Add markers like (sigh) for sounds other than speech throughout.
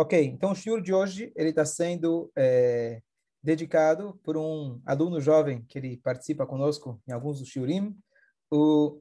Ok, então o shiur de hoje ele está sendo é, dedicado por um aluno jovem que ele participa conosco em alguns dos shiurim, o,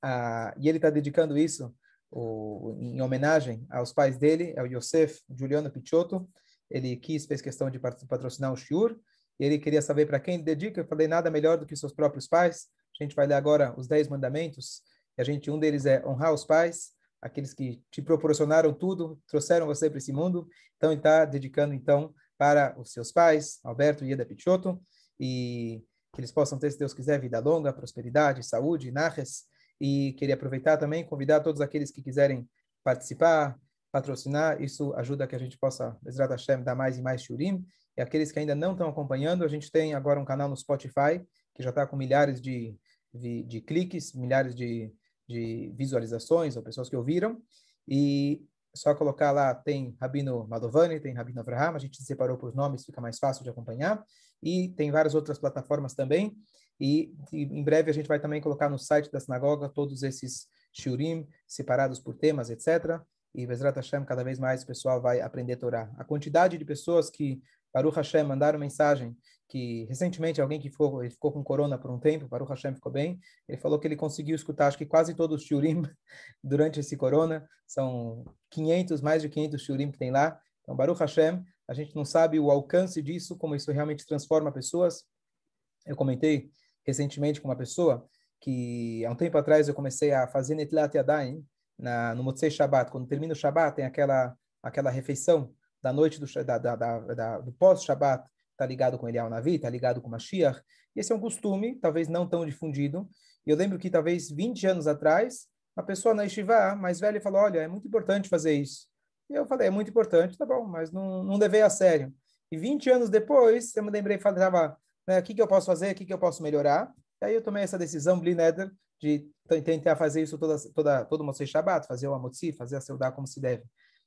a, e ele está dedicando isso o, em homenagem aos pais dele, é o Yosef Juliano Pichotto. Ele quis, fez questão de patrocinar o shiur, e ele queria saber para quem dedica. Eu falei, nada melhor do que seus próprios pais. A gente vai ler agora os dez mandamentos, e a gente, um deles é honrar os pais, aqueles que te proporcionaram tudo, trouxeram você para esse mundo. Então, está dedicando, então, para os seus pais, Alberto e Eda Pichotto, e que eles possam ter, se Deus quiser, vida longa, prosperidade, saúde, narres. E queria aproveitar também, convidar todos aqueles que quiserem participar, patrocinar, isso ajuda que a gente possa, Bezrat Hashem, dar mais e mais shurim. E aqueles que ainda não estão acompanhando, a gente tem agora um canal no Spotify, que já está com milhares de, de, de cliques, milhares de, de visualizações, ou pessoas que ouviram. E só colocar lá, tem Rabino Madovani, tem Rabino Avraham, a gente separou por nomes, fica mais fácil de acompanhar. E tem várias outras plataformas também. E, em breve a gente vai também colocar no site da sinagoga todos esses shurim, separados por temas, etc. E Bezrat Hashem, cada vez mais o pessoal vai aprender a Torá. A quantidade de pessoas que Baruch Hashem mandaram mensagem que recentemente alguém que ficou, ele ficou com corona por um tempo, Baruch Hashem ficou bem, ele falou que ele conseguiu escutar acho que quase todos os shurim (laughs) durante esse corona, são 500, mais de 500 shurim que tem lá, então Baruch Hashem, a gente não sabe o alcance disso, como isso realmente transforma pessoas. Eu comentei recentemente com uma pessoa que há um tempo atrás eu comecei a fazer Netlat Yadayim na, no Motzei Shabbat, quando termina o Shabbat tem aquela aquela refeição da noite do, da, da, da, do pós-Shabbat, está ligado com Elial Navi, está ligado com Mashiach. E esse é um costume, talvez não tão difundido. E eu lembro que talvez 20 anos atrás, uma pessoa na Yeshiva mais velha falou, olha, é muito importante fazer isso. E eu falei, é muito importante, tá bom, mas não, não levei a sério. E 20 anos depois, eu me lembrei, falava, né, o que, que eu posso fazer, o que, que eu posso melhorar. E aí eu tomei essa decisão, Blineder, de tentar fazer isso toda, toda, todo Motzei Shabbat, fazer o Amotzi, fazer a Seudá como se deve.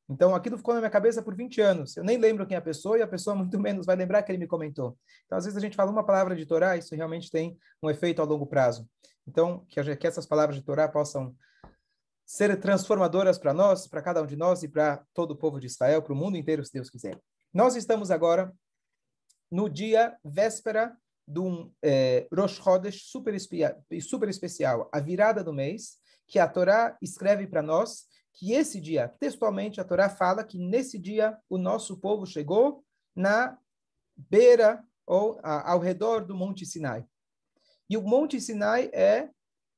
Então, aquilo ficou na minha cabeça por 20 anos. Eu nem lembro quem é a pessoa e a pessoa (laughs) muito menos vai lembrar que ele me comentou. Então, às vezes a gente fala uma palavra de Torá, isso realmente tem um efeito a longo prazo. Então, que, que essas palavras de Torá possam ser transformadoras para nós, para cada um de nós e para todo o povo de Israel, para o mundo inteiro, se Deus quiser. Nós estamos agora no dia véspera de um é, Rosh Chodesh super, super especial, a virada do mês, que a Torá escreve para nós que esse dia, textualmente, a Torá fala que nesse dia o nosso povo chegou na beira ou a, ao redor do Monte Sinai. E o Monte Sinai é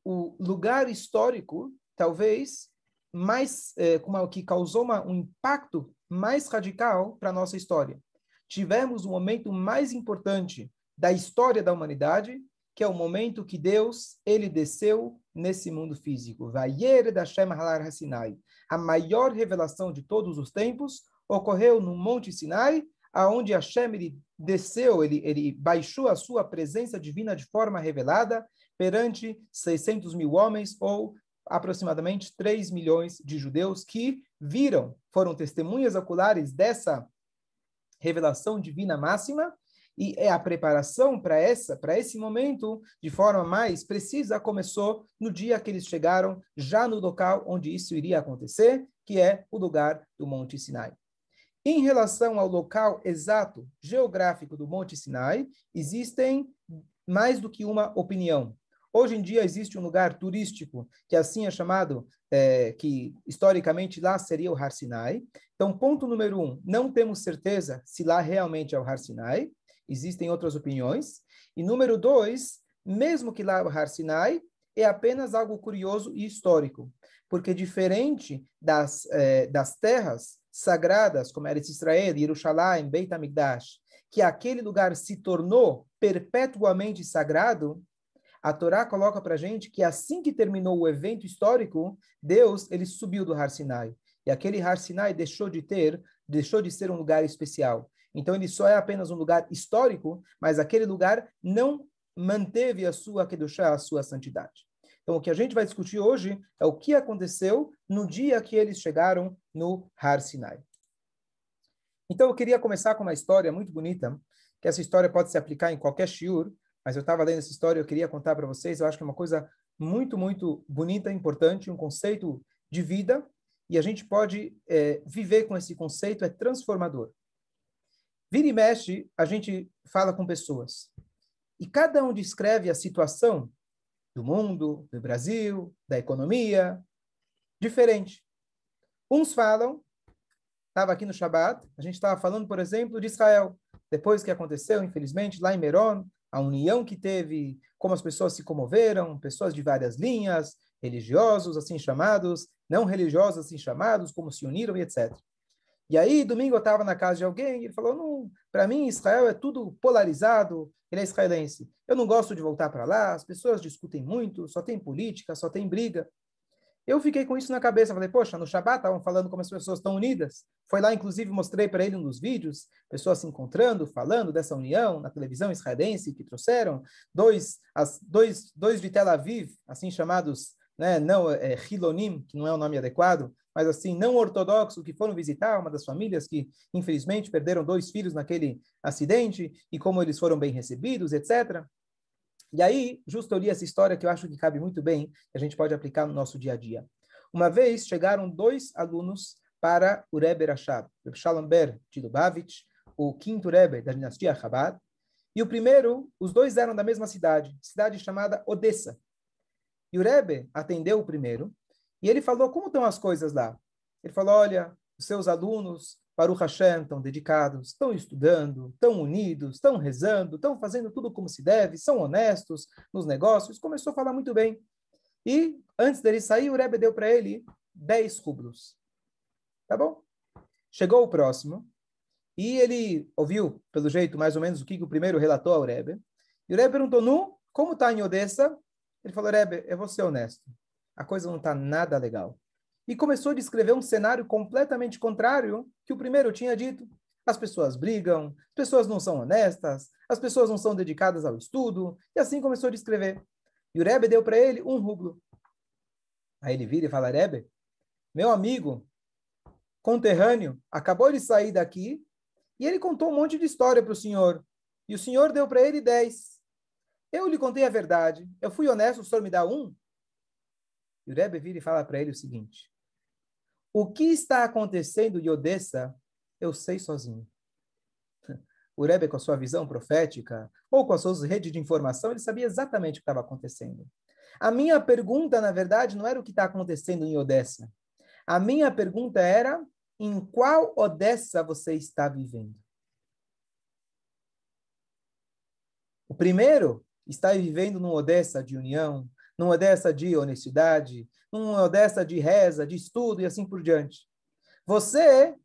o lugar histórico, talvez, mais é, como que causou uma, um impacto mais radical para a nossa história. Tivemos o momento mais importante da história da humanidade, que é o momento que Deus ele desceu nesse mundo físico. Vayer da Shem Halar Sinai. A maior revelação de todos os tempos ocorreu no Monte Sinai, aonde Hashem ele desceu, ele, ele baixou a sua presença divina de forma revelada perante 600 mil homens ou aproximadamente 3 milhões de judeus que viram, foram testemunhas oculares dessa revelação divina máxima e é a preparação para essa, para esse momento, de forma mais precisa, começou no dia que eles chegaram, já no local onde isso iria acontecer, que é o lugar do Monte Sinai. Em relação ao local exato geográfico do Monte Sinai, existem mais do que uma opinião. Hoje em dia existe um lugar turístico que assim é chamado, é, que historicamente lá seria o Har Sinai. Então, ponto número um, não temos certeza se lá realmente é o Har Sinai existem outras opiniões. E número dois, mesmo que lá o Har Sinai é apenas algo curioso e histórico, porque diferente das, eh, das terras sagradas, como Eretz Israel, Jerusalém, Beit HaMikdash, que aquele lugar se tornou perpetuamente sagrado, a Torá coloca para gente que assim que terminou o evento histórico, Deus ele subiu do Har Sinai. E aquele Har Sinai deixou de ter, deixou de ser um lugar especial. Então ele só é apenas um lugar histórico, mas aquele lugar não manteve a sua kedushá, a sua santidade. Então o que a gente vai discutir hoje é o que aconteceu no dia que eles chegaram no Har Sinai. Então eu queria começar com uma história muito bonita, que essa história pode se aplicar em qualquer shiur, mas eu estava lendo essa história, eu queria contar para vocês, eu acho que é uma coisa muito, muito bonita, importante, um conceito de vida, e a gente pode é, viver com esse conceito, é transformador. Vira e mexe, a gente fala com pessoas. E cada um descreve a situação do mundo, do Brasil, da economia, diferente. Uns falam, estava aqui no Shabat, a gente estava falando, por exemplo, de Israel. Depois que aconteceu, infelizmente, lá em Meron, a união que teve, como as pessoas se comoveram, pessoas de várias linhas, religiosos, assim chamados, não religiosos, assim chamados, como se uniram e etc. E aí, domingo eu estava na casa de alguém e ele falou: não, para mim, Israel é tudo polarizado, ele é israelense. Eu não gosto de voltar para lá, as pessoas discutem muito, só tem política, só tem briga. Eu fiquei com isso na cabeça, falei, poxa, no Shabat estavam falando como as pessoas estão unidas. Foi lá, inclusive, mostrei para ele um dos vídeos, pessoas se encontrando, falando dessa união na televisão israelense que trouxeram dois, as, dois, dois de Tel Aviv, assim chamados, né, não é, Hilonim, que não é o nome adequado, mas assim, não ortodoxos que foram visitar uma das famílias que, infelizmente, perderam dois filhos naquele acidente e como eles foram bem recebidos, etc. E aí, justo eu li essa história que eu acho que cabe muito bem, que a gente pode aplicar no nosso dia a dia. Uma vez chegaram dois alunos para o Rebbe Rashab, o Shalom Ber de Lubavitch, o quinto Rebbe da dinastia Chabad, e o primeiro, os dois eram da mesma cidade, cidade chamada Odessa. E o Rebbe atendeu o primeiro, e ele falou como estão as coisas lá. Ele falou, olha, os seus alunos Baruch Hashem estão dedicados, estão estudando, estão unidos, estão rezando, estão fazendo tudo como se deve, são honestos nos negócios. Começou a falar muito bem. E antes dele sair, o Rebbe deu para ele 10 rublos. Tá bom? Chegou o próximo e ele ouviu, pelo jeito, mais ou menos o que o primeiro relatou ao Rebbe. E o Rebbe perguntou, Nu, como está em Odessa? Ele falou, Rebbe, eu vou ser honesto. A coisa não está nada legal e começou a descrever um cenário completamente contrário que o primeiro tinha dito. As pessoas brigam, as pessoas não são honestas, as pessoas não são dedicadas ao estudo, e assim começou a descrever. E o Rebbe deu para ele um rublo. Aí ele vira e fala, Rebbe, meu amigo conterrâneo acabou de sair daqui e ele contou um monte de história para o senhor. E o senhor deu para ele dez. Eu lhe contei a verdade. Eu fui honesto, o senhor me dá um? E o Rebbe vira e fala para ele o seguinte: o que está acontecendo em Odessa, eu sei sozinho. (laughs) O Rebbe, com a sua visão profética, ou com as suas redes de informação, ele sabia exatamente o que estava acontecendo. A minha pergunta, na verdade, não era o que está acontecendo em Odessa. A minha pergunta era, em qual Odessa você está vivendo? O primeiro está vivendo num Odessa de união, num Odessa de honestidade, numa Odessa de reza, de estudo e assim por diante. Você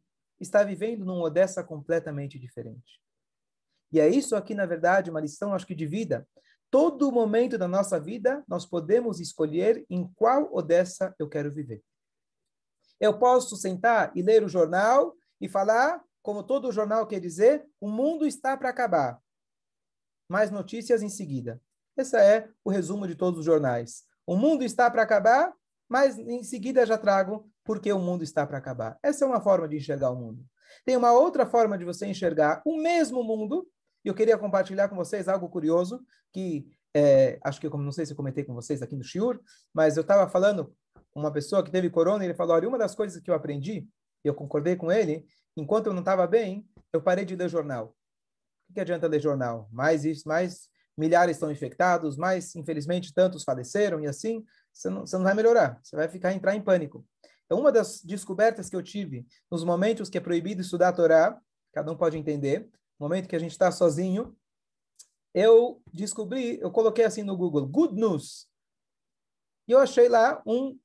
está vivendo num Odessa completamente diferente. E é isso aqui, na verdade, uma lição, acho que de vida. Todo momento da nossa vida, nós podemos escolher em qual Odessa eu quero viver. Eu posso sentar e ler o jornal e falar, como todo jornal quer dizer, o mundo está para acabar. Mais notícias em seguida. Esse é o resumo de todos os jornais. O mundo está para acabar, mas em seguida já trago porque o mundo está para acabar. Essa é uma forma de enxergar o mundo. Tem uma outra forma de você enxergar o mesmo mundo, e eu queria compartilhar com vocês algo curioso, que é, acho que eu não sei se eu comentei com vocês aqui no Shiur, mas eu estava falando uma pessoa que teve corona, ele falou, olha, uma das coisas que eu aprendi, e eu concordei com ele, enquanto eu não estava bem, eu parei de ler jornal. O que adianta ler jornal? Mais isso, mais milhares estão infectados, mais, infelizmente, tantos faleceram, e assim, você não, você não vai melhorar, você vai ficar entrar em pânico. Então, uma das descobertas que eu tive nos momentos que é proibido estudar a Torá, cada um pode entender, momento que a gente está sozinho, eu descobri, eu coloquei assim no Google, Good News. E eu achei lá um,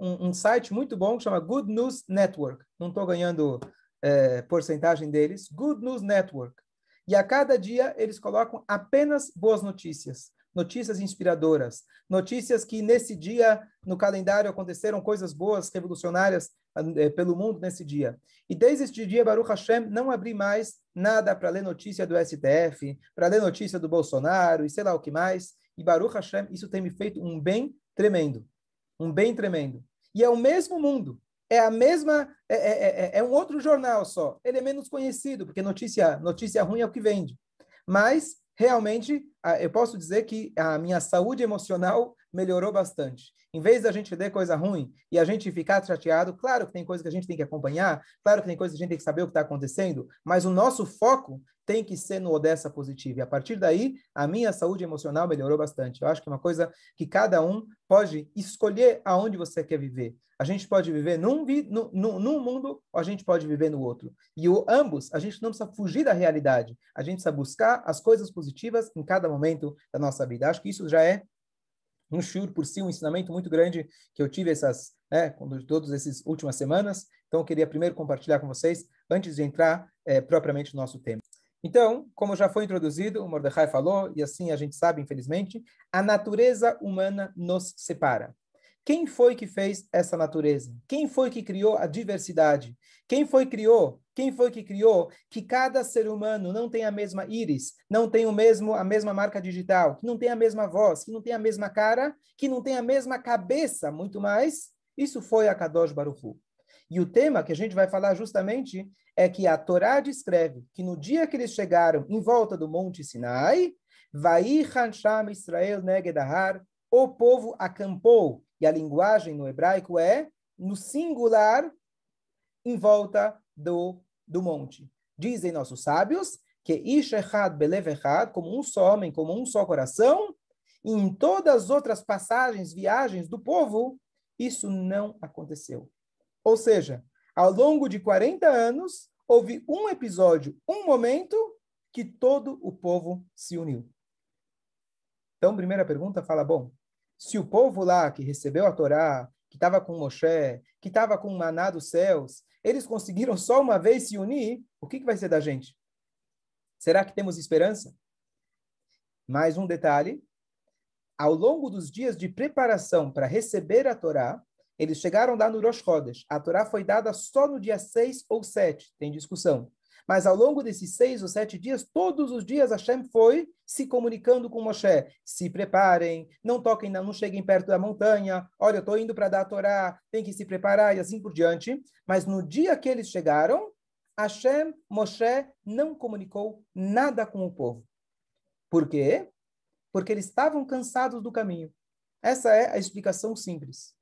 um, um site muito bom que chama Good News Network. Não estou ganhando é, porcentagem deles. Good News Network. E a cada dia eles colocam apenas boas notícias notícias inspiradoras, notícias que nesse dia no calendário aconteceram coisas boas, revolucionárias eh, pelo mundo nesse dia. E desde este dia, Baruch Hashem, não abri mais nada para ler notícia do STF, para ler notícia do Bolsonaro e sei lá o que mais. E Baruch Hashem, isso tem me feito um bem tremendo. Um bem tremendo. E é o mesmo mundo. É a mesma, é, é, é, é um outro jornal só. Ele é menos conhecido, porque notícia, notícia ruim é o que vende. Mas realmente, eu posso dizer que a minha saúde emocional melhorou bastante. Em vez da gente ver coisa ruim e a gente ficar chateado, claro que tem coisa que a gente tem que acompanhar, claro que tem coisa que a gente tem que saber o que está acontecendo, mas o nosso foco tem que ser no Odessa positivo. E a partir daí, a minha saúde emocional melhorou bastante. Eu acho que é uma coisa que cada um pode escolher aonde você quer viver. A gente pode viver num, num, num mundo ou a gente pode viver no outro. E o, ambos, a gente não precisa fugir da realidade. A gente precisa buscar as coisas positivas em cada momento da nossa vida. Acho que isso já é um shur por si, um ensinamento muito grande que eu tive essas, né, todas essas últimas semanas. Então, eu queria primeiro compartilhar com vocês, antes de entrar é, propriamente no nosso tema. Então, como já foi introduzido, o Mordecai falou, e assim a gente sabe, infelizmente, a natureza humana nos separa. Quem foi que fez essa natureza? Quem foi que criou a diversidade? Quem foi que criou? Quem foi que criou que cada ser humano não tem a mesma íris, não tem o mesmo a mesma marca digital, que não tem a mesma voz, que não tem a mesma cara, que não tem a mesma cabeça, muito mais? Isso foi a Kadosh Baruch Hu. E o tema que a gente vai falar justamente é que a Torá descreve que no dia que eles chegaram em volta do Monte Sinai, vai Israel Negedahar, o povo acampou, e a linguagem no hebraico é no singular em volta do, do monte. Dizem nossos sábios que Ish Echad Belev Echad, como um só homem, como um só coração, e em todas as outras passagens, viagens do povo, isso não aconteceu. Ou seja, ao longo de 40 anos, houve um episódio, um momento que todo o povo se uniu. Então, primeira pergunta fala, bom, se o povo lá que recebeu a Torá, que estava com Moshe, que estava com o maná dos céus, eles conseguiram só uma vez se unir, o que, que vai ser da gente? Será que temos esperança? Mais um detalhe, ao longo dos dias de preparação para receber a Torá, eles chegaram lá no Rosh Chodesh. A Torá foi dada só no dia 6 ou 7, tem discussão. Mas ao longo desses seis ou sete dias, todos os dias Hashem foi se comunicando com Moshe. Se preparem, não toquem, não cheguem perto da montanha. Olha, eu estou indo para dar a Torá, tem que se preparar e assim por diante. Mas no dia que eles chegaram, Hashem, Moshe, não comunicou nada com o povo. Por quê? Porque eles estavam cansados do caminho. Essa é a explicação simples.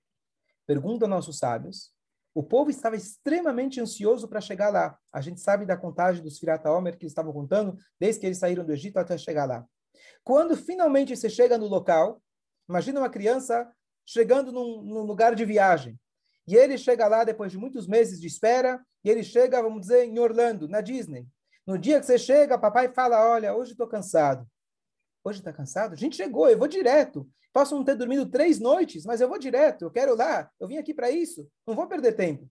Pergunta aos nossos sábios. O povo estava extremamente ansioso para chegar lá. A gente sabe da contagem dos Firata Omer que eles estavam contando, desde que eles saíram do Egito até chegar lá. Quando finalmente você chega no local, imagina uma criança chegando num, num lugar de viagem. E ele chega lá depois de muitos meses de espera, e ele chega, vamos dizer, em Orlando, na Disney. No dia que você chega, papai fala: Olha, hoje estou cansado. Hoje está cansado? A gente chegou, eu vou direto. Posso não ter dormido três noites, mas eu vou direto. Eu quero lá. Eu vim aqui para isso. Não vou perder tempo.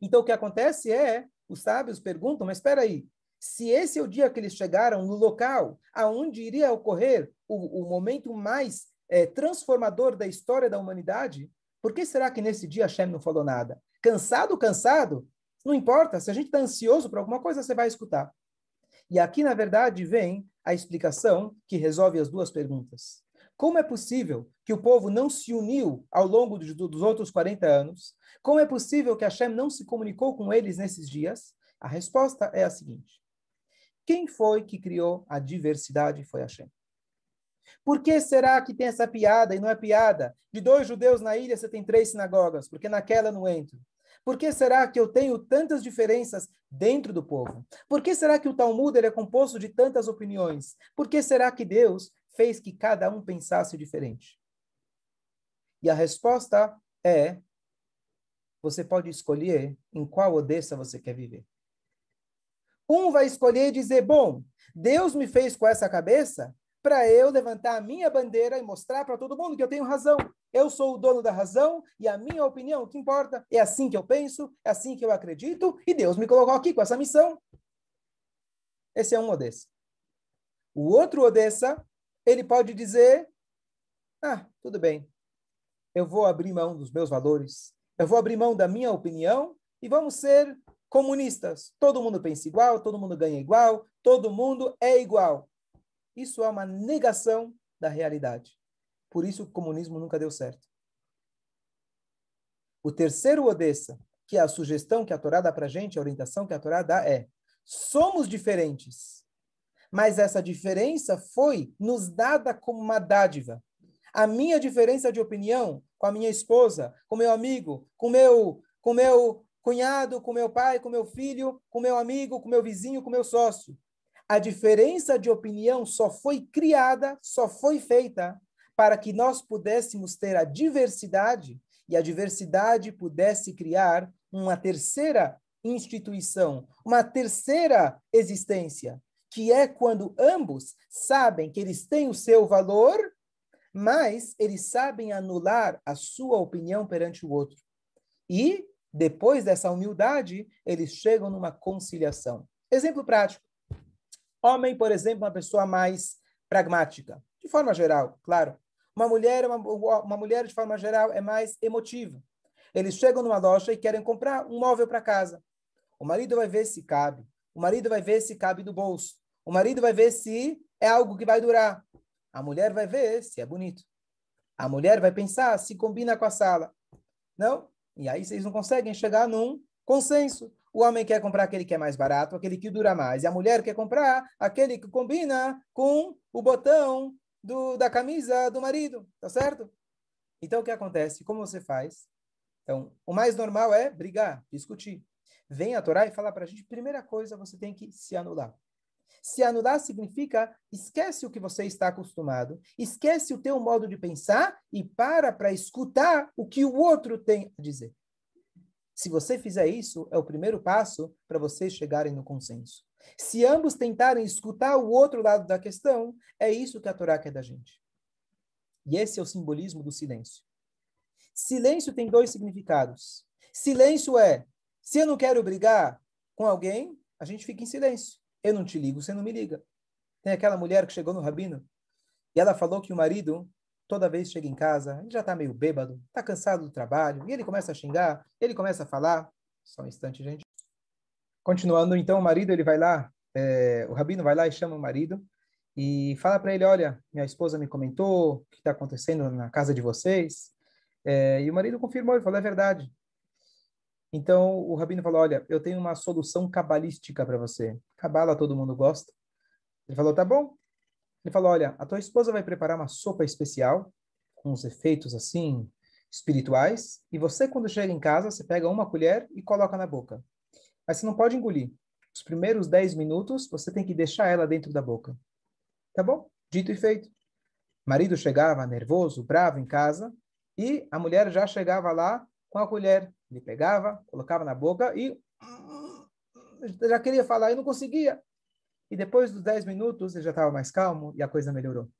Então, o que acontece é, os sábios perguntam, mas espera aí, se esse é o dia que eles chegaram no local aonde iria ocorrer o, o momento mais é, transformador da história da humanidade, por que será que nesse dia Hashem não falou nada? Cansado, cansado? Não importa, se a gente está ansioso por alguma coisa, você vai escutar. E aqui, na verdade, vem a explicação que resolve as duas perguntas. Como é possível que o povo não se uniu ao longo dos outros 40 anos? Como é possível que Hashem não se comunicou com eles nesses dias? A resposta é a seguinte: quem foi que criou a diversidade foi Hashem. Por que será que tem essa piada e não é piada? De dois judeus na ilha você tem três sinagogas, porque naquela não entro. Por que será que eu tenho tantas diferenças dentro do povo? Por que será que o Talmud é composto de tantas opiniões? Por que será que Deus fez que cada um pensasse diferente? E a resposta é: você pode escolher em qual Odessa você quer viver. Um vai escolher e dizer: bom, Deus me fez com essa cabeça, para eu levantar a minha bandeira e mostrar para todo mundo que eu tenho razão. Eu sou o dono da razão e a minha opinião, o que importa, é assim que eu penso, é assim que eu acredito e Deus me colocou aqui com essa missão. Esse é um Odessa. O outro Odessa, ele pode dizer: Ah, tudo bem, eu vou abrir mão dos meus valores, eu vou abrir mão da minha opinião e vamos ser comunistas. Todo mundo pensa igual, todo mundo ganha igual, todo mundo é igual. Isso é uma negação da realidade. Por isso o comunismo nunca deu certo. O terceiro Odessa, que é a sugestão que a Torá dá para a gente, a orientação que a Torá dá é: somos diferentes, mas essa diferença foi nos dada como uma dádiva. A minha diferença de opinião com a minha esposa, com meu amigo, com meu, com meu cunhado, com meu pai, com meu filho, com meu amigo, com meu vizinho, com meu sócio. A diferença de opinião só foi criada, só foi feita para que nós pudéssemos ter a diversidade e a diversidade pudesse criar uma terceira instituição, uma terceira existência, que é quando ambos sabem que eles têm o seu valor, mas eles sabem anular a sua opinião perante o outro. E, depois dessa humildade, eles chegam numa conciliação. Exemplo prático. Homem, por exemplo, uma pessoa mais pragmática, de forma geral, claro. Uma mulher, uma, uma mulher de forma geral é mais emotiva. Eles chegam numa loja e querem comprar um móvel para casa. O marido vai ver se cabe. O marido vai ver se cabe no bolso. O marido vai ver se é algo que vai durar. A mulher vai ver se é bonito. A mulher vai pensar se combina com a sala. Não? E aí vocês não conseguem chegar num consenso. O homem quer comprar aquele que é mais barato, aquele que dura mais. E a mulher quer comprar aquele que combina com o botão do, da camisa do marido. Tá certo? Então, o que acontece? Como você faz? Então, o mais normal é brigar, discutir. Vem a Torá e fala para a gente, primeira coisa, você tem que se anular. Se anular significa esquece o que você está acostumado, esquece o teu modo de pensar e para para escutar o que o outro tem a dizer. Se você fizer isso, é o primeiro passo para vocês chegarem no consenso. Se ambos tentarem escutar o outro lado da questão, é isso que a Torá quer da gente. E esse é o simbolismo do silêncio. Silêncio tem dois significados. Silêncio é, se eu não quero brigar com alguém, a gente fica em silêncio. Eu não te ligo, você não me liga. Tem aquela mulher que chegou no rabino e ela falou que o marido toda vez chega em casa, ele já está meio bêbado, está cansado do trabalho, e ele começa a xingar, ele começa a falar. Só um instante, gente. Continuando, então, o marido ele vai lá, é, o rabino vai lá e chama o marido e fala para ele: Olha, minha esposa me comentou o que está acontecendo na casa de vocês. É, e o marido confirmou, ele falou: É verdade. Então o rabino falou: Olha, eu tenho uma solução cabalística para você. Cabala todo mundo gosta. Ele falou: Tá bom. Ele falou: Olha, a tua esposa vai preparar uma sopa especial, com os efeitos assim, espirituais, e você, quando chega em casa, você pega uma colher e coloca na boca. Mas você não pode engolir. Os primeiros 10 minutos, você tem que deixar ela dentro da boca. Tá bom? Dito e feito. Marido chegava nervoso, bravo em casa, e a mulher já chegava lá com a colher. Ele pegava, colocava na boca e já queria falar e não conseguia. E depois dos 10 minutos, ele já estava mais calmo e a coisa melhorou.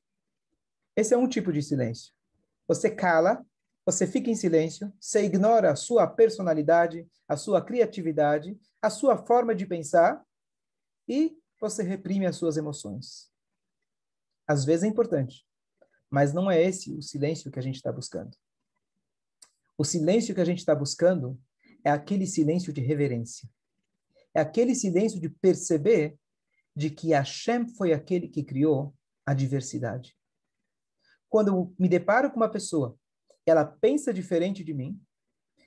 Esse é um tipo de silêncio. Você cala, você fica em silêncio, você ignora a sua personalidade, a sua criatividade, a sua forma de pensar e você reprime as suas emoções. Às vezes é importante, mas não é esse o silêncio que a gente está buscando. O silêncio que a gente está buscando é aquele silêncio de reverência. É aquele silêncio de perceber de que Hashem foi aquele que criou a diversidade. Quando eu me deparo com uma pessoa, ela pensa diferente de mim,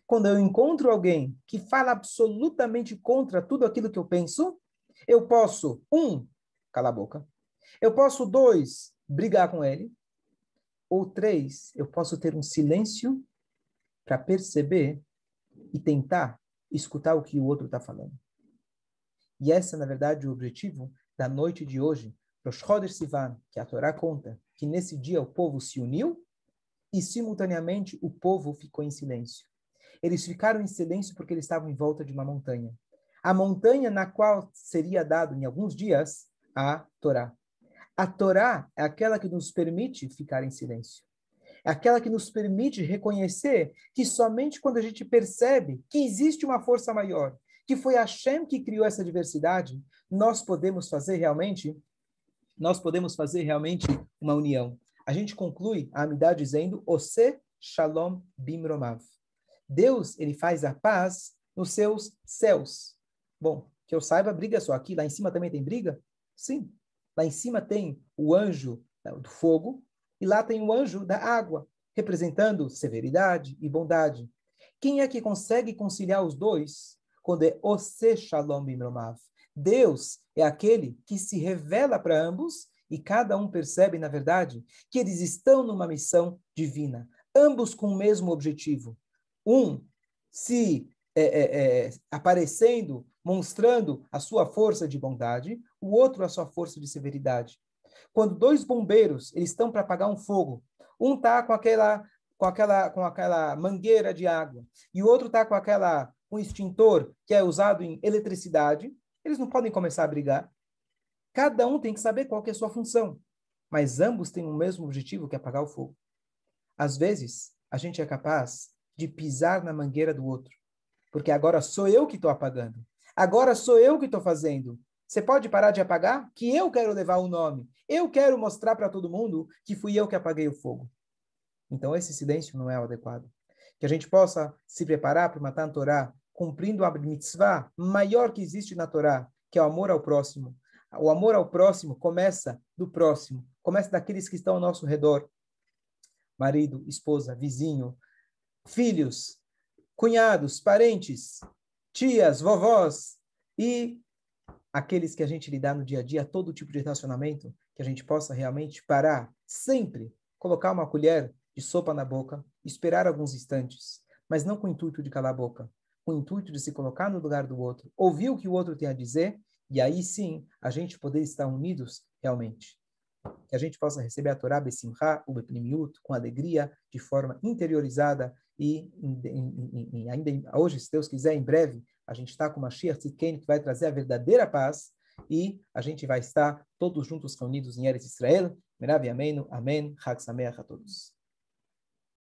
quando eu encontro alguém que fala absolutamente contra tudo aquilo que eu penso, eu posso, um, calar a boca. Eu posso, dois, brigar com ele. Ou três, eu posso ter um silêncio para perceber e tentar escutar o que o outro está falando. E essa, na verdade, é o objetivo da noite de hoje, Rosh Chodesh Sivan, que a Torá conta que nesse dia o povo se uniu e, simultaneamente, o povo ficou em silêncio. Eles ficaram em silêncio porque eles estavam em volta de uma montanha. A montanha na qual seria dado, em alguns dias, a Torá. A Torá é aquela que nos permite ficar em silêncio. É aquela que nos permite reconhecer que somente quando a gente percebe que existe uma força maior, que foi Hashem que criou essa diversidade, nós podemos fazer realmente, nós podemos fazer realmente uma união. A gente conclui a amidade dizendo, Ose Shalom Bimromav. Deus, ele faz a paz nos seus céus. Bom, que eu saiba, briga só aqui, lá em cima também tem briga? Sim. Lá em cima tem o anjo do fogo e lá tem o anjo da água, representando severidade e bondade. Quem é que consegue conciliar os dois quando é Ose Shalom Bimromav? Deus é aquele que se revela para ambos e cada um percebe, na verdade, que eles estão numa missão divina, ambos com o mesmo objetivo. Um se é, é, é, aparecendo, mostrando a sua força de bondade, o outro a sua força de severidade. Quando dois bombeiros eles estão para apagar um fogo, um está com aquela com aquela com aquela mangueira de água e o outro está com aquela um extintor que é usado em eletricidade, eles não podem começar a brigar. Cada um tem que saber qual que é a sua função, mas ambos têm o mesmo objetivo que é apagar o fogo. Às vezes, a gente é capaz de pisar na mangueira do outro, porque agora sou eu que estou apagando. Agora sou eu que estou fazendo. Você pode parar de apagar? Que eu quero levar o nome. Eu quero mostrar para todo mundo que fui eu que apaguei o fogo. Então, esse silêncio não é o adequado. Que a gente possa se preparar para matar Torá, cumprindo a mitzvah maior que existe na Torá, que é o amor ao próximo. O amor ao próximo começa do próximo, começa daqueles que estão ao nosso redor. Marido, esposa, vizinho, filhos, cunhados, parentes, tias, vovós e aqueles que a gente lidar no dia a dia, todo tipo de relacionamento, que a gente possa realmente parar, sempre colocar uma colher de sopa na boca, esperar alguns instantes, mas não com o intuito de calar a boca, com o intuito de se colocar no lugar do outro, ouvir o que o outro tem a dizer, e aí sim a gente poder estar unidos realmente. Que a gente possa receber a Torá Besimcha, o Bepnimiut, com alegria, de forma interiorizada, e em, em, em, ainda hoje, se Deus quiser, em breve, a gente está com uma Shir Tzidkenu que vai trazer a verdadeira paz e a gente vai estar todos juntos reunidos em Eretz Israel. Merav Amém, Amém, Chag Sameach a todos.